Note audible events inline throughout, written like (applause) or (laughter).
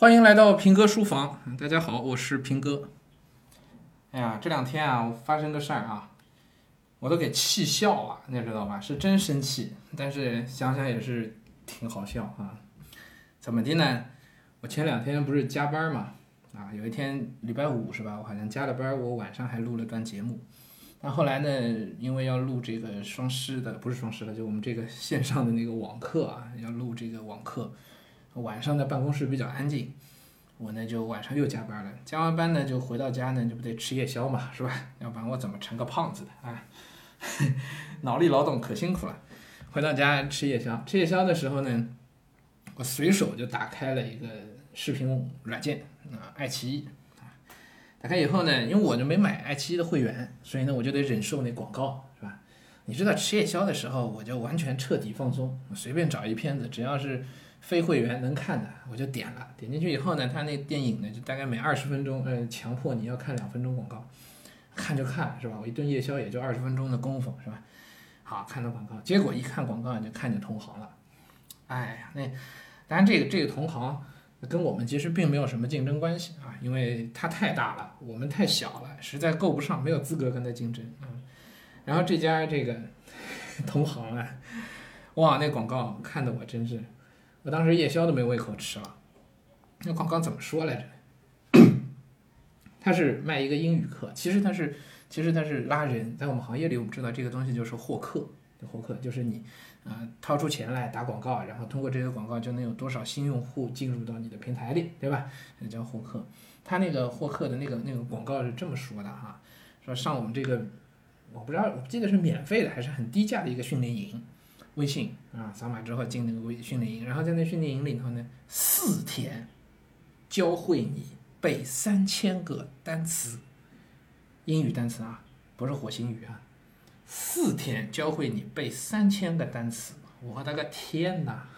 欢迎来到平哥书房，大家好，我是平哥。哎呀，这两天啊，我发生个事儿啊，我都给气笑了，你知道吧？是真生气，但是想想也是挺好笑啊。怎么的呢？我前两天不是加班嘛，啊，有一天礼拜五是吧？我好像加了班，我晚上还录了段节目。但后来呢，因为要录这个双师的，不是双师的，就我们这个线上的那个网课啊，要录这个网课。晚上的办公室比较安静，我呢就晚上又加班了。加完班呢就回到家呢，就不得吃夜宵嘛，是吧？(laughs) 要不然我怎么成个胖子的啊？(laughs) 脑力劳动可辛苦了。回到家吃夜宵，吃夜宵的时候呢，我随手就打开了一个视频软件啊，爱奇艺。打开以后呢，因为我就没买爱奇艺的会员，所以呢我就得忍受那广告，你知道吃夜宵的时候，我就完全彻底放松，我随便找一片子，只要是。非会员能看的，我就点了。点进去以后呢，他那电影呢，就大概每二十分钟，呃，强迫你要看两分钟广告，看就看，是吧？我一顿夜宵也就二十分钟的功夫，是吧？好，看到广告，结果一看广告就看见同行了。哎呀，那当然这个这个同行跟我们其实并没有什么竞争关系啊，因为他太大了，我们太小了，实在够不上，没有资格跟他竞争啊。然后这家这个 (laughs) 同行啊，哇，那广告看的我真是。我当时夜宵都没胃口吃了。那广告怎么说来着？(coughs) 他是卖一个英语课，其实他是，其实他是拉人。在我们行业里，我们知道这个东西就是获客，获客就是你，啊，掏出钱来打广告，然后通过这些广告就能有多少新用户进入到你的平台里，对吧？那叫获客。他那个获客的那个那个广告是这么说的哈，说上我们这个，我不知道，我记得是免费的还是很低价的一个训练营。微信啊，扫码之后进那个微训练营，然后在那训练营里头呢，四天教会你背三千个单词，英语单词啊，不是火星语啊，四天教会你背三千个单词，我的个天哪，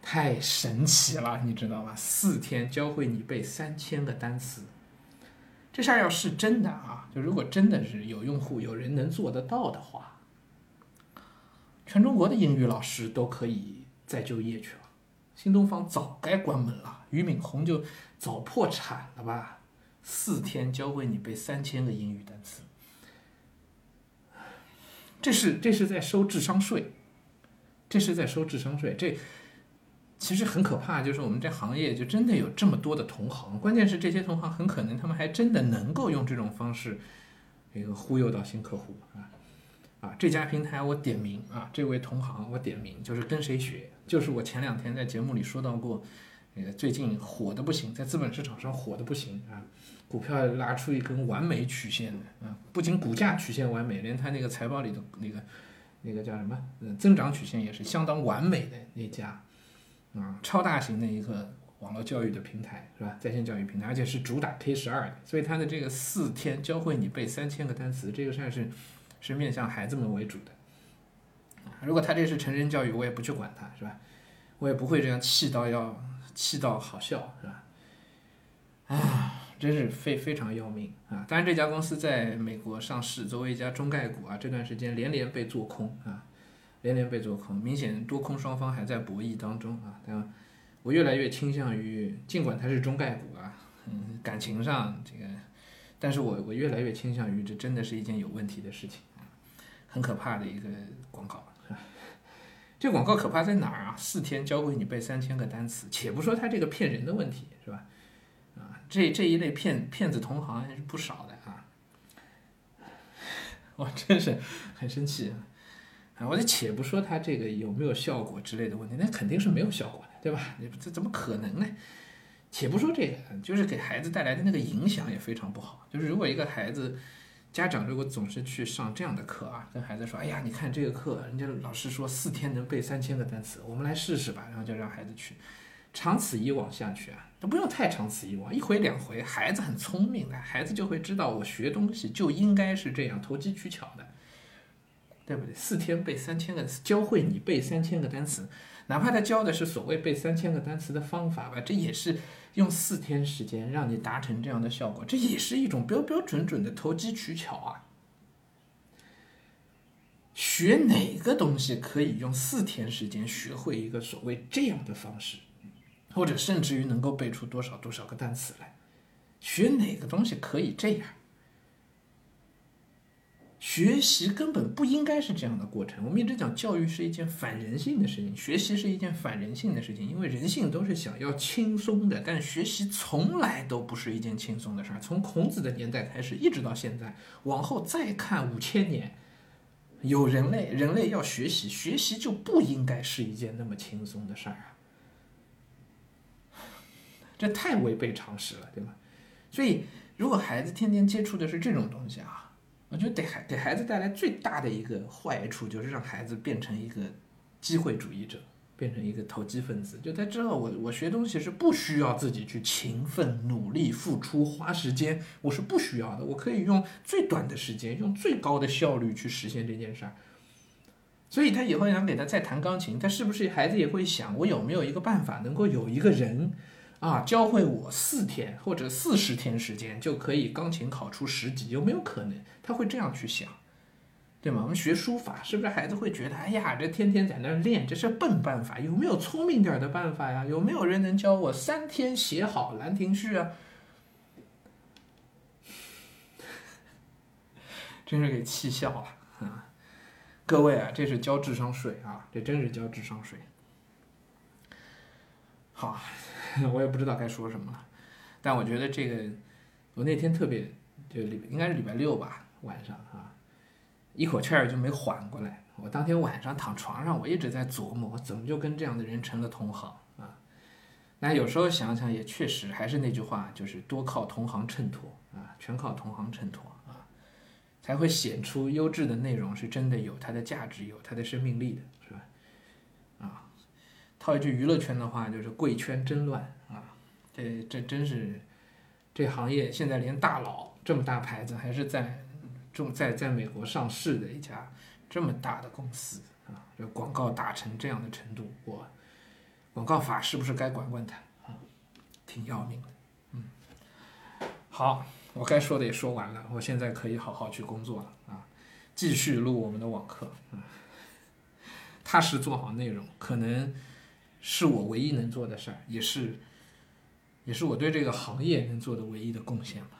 太神奇了，你知道吗？四天教会你背三千个单词，这事儿要是真的啊，就如果真的是有用户有人能做得到的话。全中国的英语老师都可以再就业去了，新东方早该关门了，俞敏洪就早破产了吧？四天教会你背三千个英语单词，这是这是在收智商税，这是在收智商税，这其实很可怕。就是我们这行业就真的有这么多的同行，关键是这些同行很可能他们还真的能够用这种方式，这个忽悠到新客户啊。啊，这家平台我点名啊，这位同行我点名，就是跟谁学，就是我前两天在节目里说到过，那个最近火的不行，在资本市场上火的不行啊，股票拉出一根完美曲线的啊，不仅股价曲线完美，连它那个财报里的那个那个叫什么，嗯，增长曲线也是相当完美的那家，啊，超大型的一个网络教育的平台是吧？在线教育平台，而且是主打 K 十二的，所以它的这个四天教会你背三千个单词，这个算是。是面向孩子们为主的，如果他这是成人教育，我也不去管他，是吧？我也不会这样气到要气到好笑，是吧？啊，真是非非常要命啊！当然，这家公司在美国上市，作为一家中概股啊，这段时间连连被做空啊，连连被做空，明显多空双方还在博弈当中啊。但我越来越倾向于，尽管它是中概股啊，嗯，感情上这个，但是我我越来越倾向于，这真的是一件有问题的事情。很可怕的一个广告，(laughs) 这广告可怕在哪儿啊？四天教会你背三千个单词，且不说他这个骗人的问题，是吧？啊，这这一类骗骗子同行还是不少的啊！(laughs) 我真是很生气啊！我就且不说他这个有没有效果之类的问题，那肯定是没有效果的，对吧？这怎么可能呢？且不说这个，就是给孩子带来的那个影响也非常不好。就是如果一个孩子，家长如果总是去上这样的课啊，跟孩子说：“哎呀，你看这个课，人家老师说四天能背三千个单词，我们来试试吧。”然后就让孩子去，长此以往下去啊，都不用太长此以往，一回两回，孩子很聪明的，孩子就会知道我学东西就应该是这样，投机取巧的，对不对？四天背三千个，教会你背三千个单词，哪怕他教的是所谓背三千个单词的方法吧，这也是。用四天时间让你达成这样的效果，这也是一种标标准准的投机取巧啊！学哪个东西可以用四天时间学会一个所谓这样的方式？或者甚至于能够背出多少多少个单词来。学哪个东西可以这样？学习根本不应该是这样的过程。我们一直讲教育是一件反人性的事情，学习是一件反人性的事情，因为人性都是想要轻松的，但学习从来都不是一件轻松的事儿。从孔子的年代开始，一直到现在，往后再看五千年，有人类，人类要学习，学习就不应该是一件那么轻松的事儿啊！这太违背常识了，对吗？所以，如果孩子天天接触的是这种东西啊。我觉得给孩给孩子带来最大的一个坏处，就是让孩子变成一个机会主义者，变成一个投机分子。就他知道我我学东西是不需要自己去勤奋努力付出花时间，我是不需要的，我可以用最短的时间，用最高的效率去实现这件事儿。所以他以后想给他再弹钢琴，他是不是孩子也会想，我有没有一个办法能够有一个人？啊，教会我四天或者四十天时间就可以钢琴考出十级，有没有可能？他会这样去想，对吗？我们学书法，是不是孩子会觉得，哎呀，这天天在那练，这是笨办法？有没有聪明点的办法呀？有没有人能教我三天写好《兰亭序》啊？(laughs) 真是给气笑了啊！各位啊，这是交智商税啊，这真是交智商税。好。我也不知道该说什么了，但我觉得这个，我那天特别，就礼应该是礼拜六吧，晚上啊，一口气儿就没缓过来。我当天晚上躺床上，我一直在琢磨，我怎么就跟这样的人成了同行啊？那有时候想想也确实，还是那句话，就是多靠同行衬托啊，全靠同行衬托啊，才会显出优质的内容是真的有它的价值，有它的生命力的。是吧套一句娱乐圈的话，就是贵圈真乱啊！这这真是，这行业现在连大佬这么大牌子，还是在中在在美国上市的一家这么大的公司啊！这广告打成这样的程度，我广告法是不是该管管它啊？挺要命的，嗯。好，我该说的也说完了，我现在可以好好去工作了啊！继续录我们的网课，嗯，踏实做好内容，可能。是我唯一能做的事儿，也是，也是我对这个行业能做的唯一的贡献吧。